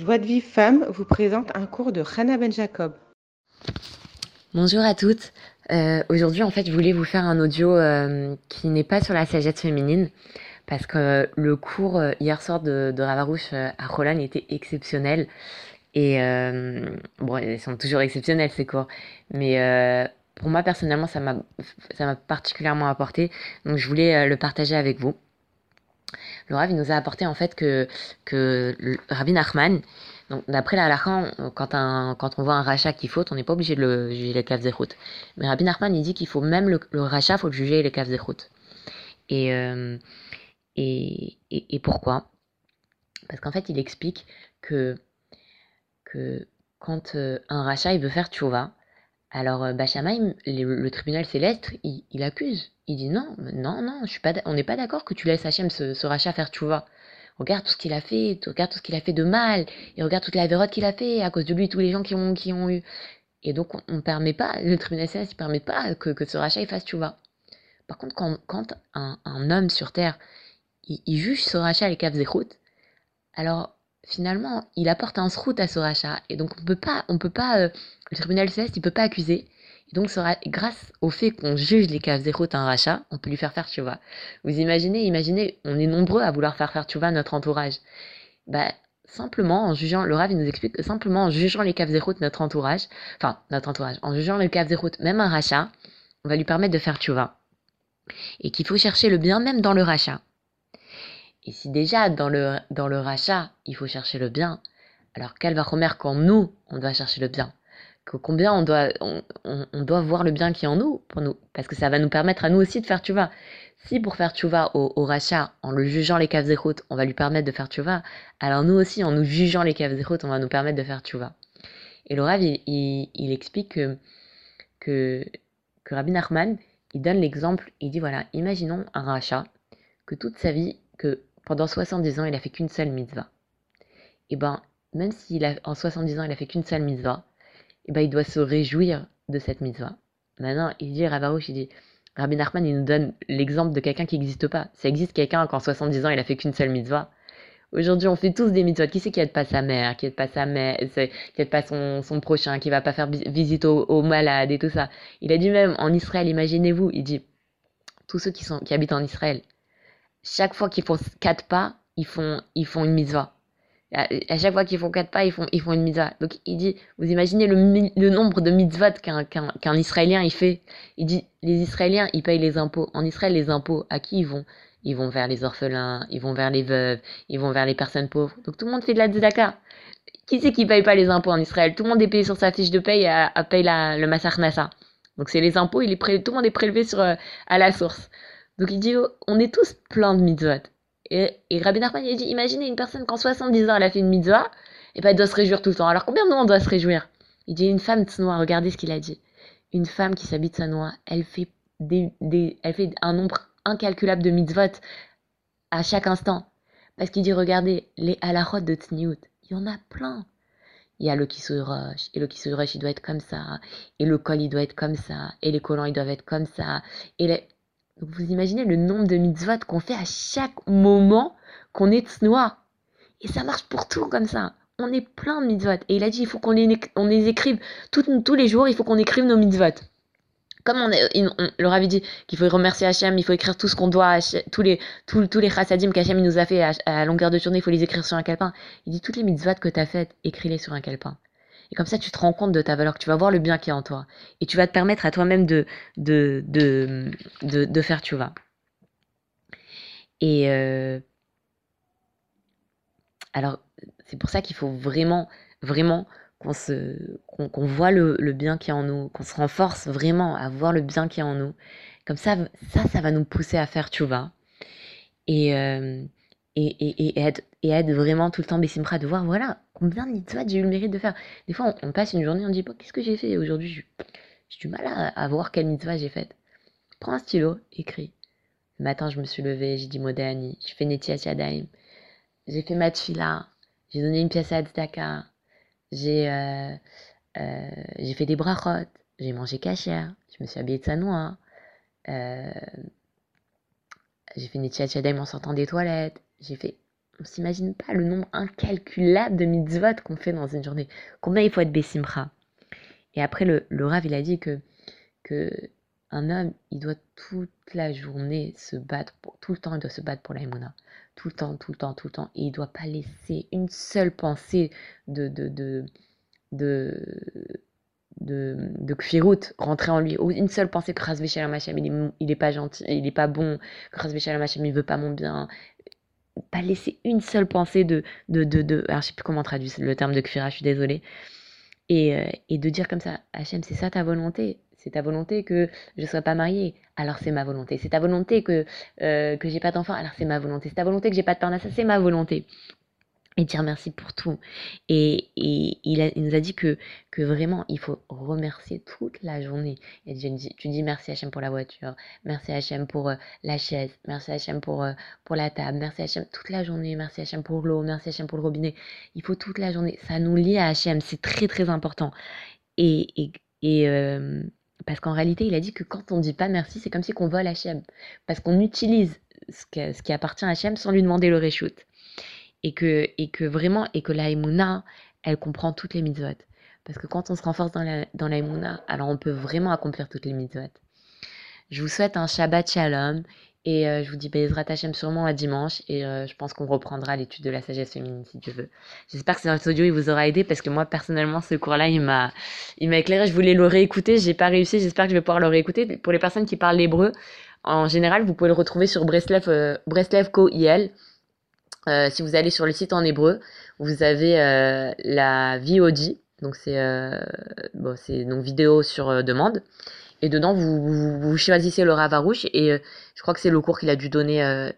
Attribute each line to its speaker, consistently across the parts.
Speaker 1: Joie de Vive Femme vous présente un cours de Hannah Ben Jacob.
Speaker 2: Bonjour à toutes. Euh, Aujourd'hui, en fait, je voulais vous faire un audio euh, qui n'est pas sur la sagesse féminine parce que le cours euh, hier soir de, de Ravarouche à Roland était exceptionnel. Et bon, ils sont toujours exceptionnels ces cours, mais pour moi personnellement, ça m'a particulièrement apporté. Donc, je voulais le partager avec vous. Le Rav, il nous a apporté en fait que, que Rabbi Nachman, donc d'après la halakha, quand, quand on voit un rachat qui faute, on n'est pas obligé de le juger les caves. Mais Rabbi Nachman, il dit qu'il faut même le, le rachat, faut le juger les caves. Et, euh, et, et, et pourquoi? Parce qu'en fait, il explique que, que quand euh, un rachat, il veut faire tchouva, alors euh, Bachamaïm, le, tribunal céleste, il, accuse. Il dit non, non, non, je suis pas, on n'est pas d'accord que tu laisses Hachem ce, ce rachat faire tchouva. Regarde tout ce qu'il a fait, tu regarde tout ce qu'il a fait de mal, et regarde toute la vérote qu'il a fait, à cause de lui, tous les gens qui ont, qui ont eu. Et donc, on, on permet pas, le tribunal céleste, il permet pas que, ce rachat, fasse tchouva. Par contre, quand, un, homme sur terre, il, il juge ce rachat les caves écoutes, alors finalement, il apporte un srout à ce rachat. Et donc, on peut pas, on peut pas, euh, le tribunal céleste, il peut pas accuser. Et donc, ce ra- grâce au fait qu'on juge les caves écoutes un rachat, on peut lui faire faire tchouva. Vous imaginez, imaginez, on est nombreux à vouloir faire faire à notre entourage. Bah, simplement en jugeant, le Rav il nous explique que simplement en jugeant les caves de notre entourage, enfin notre entourage, en jugeant les caves même un rachat, on va lui permettre de faire tchouva. Et qu'il faut chercher le bien même dans le rachat. Et si déjà dans le, dans le rachat, il faut chercher le bien, alors quel va remettre quand nous, on doit chercher le bien? Que combien on doit, on, on- doit voir le bien qui est en nous pour nous, parce que ça va nous permettre à nous aussi de faire tchouva. Si pour faire tchouva au, au rachat, en le jugeant les caves zéchoutes, on va lui permettre de faire tchouva, alors nous aussi, en nous jugeant les caves zéchoutes, on va nous permettre de faire tchouva. Et le Rav, il, il- il explique que, que, que Rabbi Nachman, il donne l'exemple, il dit voilà, imaginons un rachat, que toute sa vie, que pendant 70 ans, il a fait qu'une seule mitzvah. Et ben, même si a, en 70 ans, il a fait qu'une seule mitzvah, et ben, il doit se réjouir de cette mitzvah. Maintenant, il dit, Ravarouche, il dit, Rabbi Nachman, il nous donne l'exemple de quelqu'un qui n'existe pas. Ça existe quelqu'un qu'en 70 ans, il a fait qu'une seule mitzvah. Aujourd'hui, on fait tous des mitzvahs. Qui c'est qui aide pas sa mère, qui aide pas sa mère, qui aide pas son, prochain, qui va pas faire vis- visite aux, aux malades et tout ça? Il a dit même en Israël, imaginez-vous, il dit, tous ceux qui, sont, qui habitent en Israël, chaque fois qu'ils font quatre pas, ils font, ils font une mitzvah. À, chaque fois qu'ils font quatre pas, ils font, ils font une mitzvah. Donc il dit, vous imaginez le, le nombre de mitzvot qu'un qu'un qu'un Israélien il fait. Il dit, les Israéliens, ils payent les impôts. En Israël, les impôts, à qui ils vont? Ils vont vers les orphelins, ils vont vers les veuves, ils vont vers les personnes pauvres. Donc tout le monde fait de la tzedaka. Qui c'est qui paye pas les impôts en Israël? Tout le monde est payé sur sa fiche de paye à, à la, le Massar Nassa. Donc c'est les impôts, il est tout le monde est prélevé sur, euh, à la source. Donc il dit, on est tous pleins de mitzvot. Et, Rabbi Nachman, il dit, imaginez une personne qu'en 70 ans, elle a fait une mitzvah, et ben elle doit se réjouir tout le temps. Alors combien de nous on doit se réjouir? Il dit, une femme tsnoa, regardez ce qu'il a dit. Une femme qui s'habite noix, elle fait, des, elle fait un nombre incalculable de mitzvot à chaque instant. Parce qu'il dit, regardez, les halachot de Tzniout, il y en a plein. Il y a le Kisurosh, et le Kisurosh, il doit être comme ça, et le col, il doit être comme ça, et les collants, ils doivent être comme ça, et les... Donc vous imaginez le nombre de mitzvot qu'on fait à chaque moment qu'on est tsnoa. Et ça marche pour tout comme ça. On est plein de mitzvot. Et il a dit, il faut qu'on les, on les écrive tous les jours, il faut qu'on écrive nos mitzvot. Comme on, leur avait dit qu'il faut remercier Hachem, il faut écrire tout ce qu'on doit, tous les, tous, tous les chassadim qu'Hachem nous a fait à, à longueur de journée, il faut les écrire sur un calepin. Il dit toutes les mitzvot que tu as faites, écris-les sur un calepin. Et comme ça, tu te rends compte de ta valeur, que tu vas voir le bien qui est en toi. Et tu vas te permettre à toi-même de, de, de, de, faire tu vas. Et euh, alors, c'est pour ça qu'il faut vraiment, vraiment qu'on se, qu'on voit le, bien qui est en nous, qu'on se renforce vraiment à voir le bien qui est en nous. Comme ça, ça, ça va nous pousser à faire tchouva. Et, euh, et, et, et, vraiment tout le temps Bessimra, de voir, voilà, combien de mitzvot j'ai eu le mérite de faire. Des fois, on, passe une journée, on dit, bon, qu'est-ce que j'ai fait? Aujourd'hui J'ai du mal à, voir quelle mitzvah j'ai faite. Prends un stylo, écris. Le matin, je me suis levée, j'ai dit Modéani, j'ai fait Netiat Yadayim, j'ai fait ma tfila, j'ai donné une pièce à Tzedaka, j'ai euh, euh, j'ai fait des brachot, j'ai mangé cachère, je me suis habillée de sa noix, euh, j'ai fait Netiat Yadayim en sortant des toilettes, j'ai fait on s'imagine pas le nombre incalculable de mitzvot qu'on fait dans une journée. Combien il faut être Bessimra Et après, le, le Rav, il a dit que, que un homme, il doit toute la journée se battre, tout le temps, il doit se battre pour la Tout le temps, tout le temps, tout le temps. Et il doit pas laisser une seule pensée de, de, de de, de Kfirut rentrer en lui, une seule pensée que Razvé Shalom il est, il est pas gentil, il est pas bon, que Razvé Shalom il veut pas mon bien, pas laisser une seule pensée de, de, de, de alors je sais plus comment traduire le terme de Kfira, je suis désolée, et, euh, et de dire comme ça, Hachem, c'est ça ta volonté, c'est ta volonté que je ne sois pas mariée, alors c'est ma volonté. C'est ta volonté que, euh, que j'ai pas d'enfant, alors c'est ma volonté. C'est ta volonté que j'ai pas de parnasse, c'est ma volonté et dire merci pour tout. Et, et il, nous a dit que, que vraiment, il faut remercier toute la journée. Tu dis, tu dis merci HM pour la voiture, merci HM pour euh, la chaise, merci HM pour, euh, pour la table, merci HM toute la journée, merci HM pour l'eau, merci HM pour le robinet. Il faut toute la journée. Ça nous lie à HM, c'est très très important. Et, et, et euh, parce qu'en réalité, il a dit que quand on dit pas merci, c'est comme si qu'on vole HM. Parce qu'on utilise ce, ce qui appartient à HM sans lui demander le reshoot et que, et que vraiment, et que la elle comprend toutes les mitzvot. Parce que quand on se renforce dans la, dans la alors on peut vraiment accomplir toutes les mitzvot. Je vous souhaite un Shabbat Shalom et euh, je vous dis Bezrat Hashem sûrement à dimanche et euh, je pense qu'on reprendra l'étude de la sagesse féminine si Dieu veut. J'espère que cet audio il vous aura aidé parce que moi personnellement ce cours-là il m'a il m'a éclairé. Je voulais le réécouter, j'ai pas réussi. J'espère que je vais pouvoir le réécouter. Pour les personnes qui parlent l'hébreu, en général vous pouvez le retrouver sur Breslev euh, Breslev Co IL. Euh, si vous allez sur le site en hébreu, vous avez euh, la VOD, donc c'est euh, donc vidéo sur demande. Et dedans, vous, choisissez le Ravarouche et je crois que c'est le cours qu'il a dû donner à,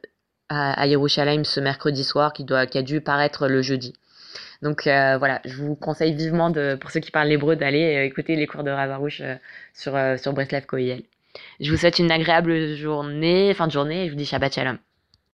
Speaker 2: à Yerushalayim ce mercredi soir, qui, doit, qui a dû paraître le jeudi. Donc voilà, je vous conseille vivement, pour ceux qui parlent l'hébreu, d'aller écouter les cours de Ravarouche sur, sur Koyel. Je vous souhaite une agréable journée, fin de journée, et je vous dis Shabbat Shalom.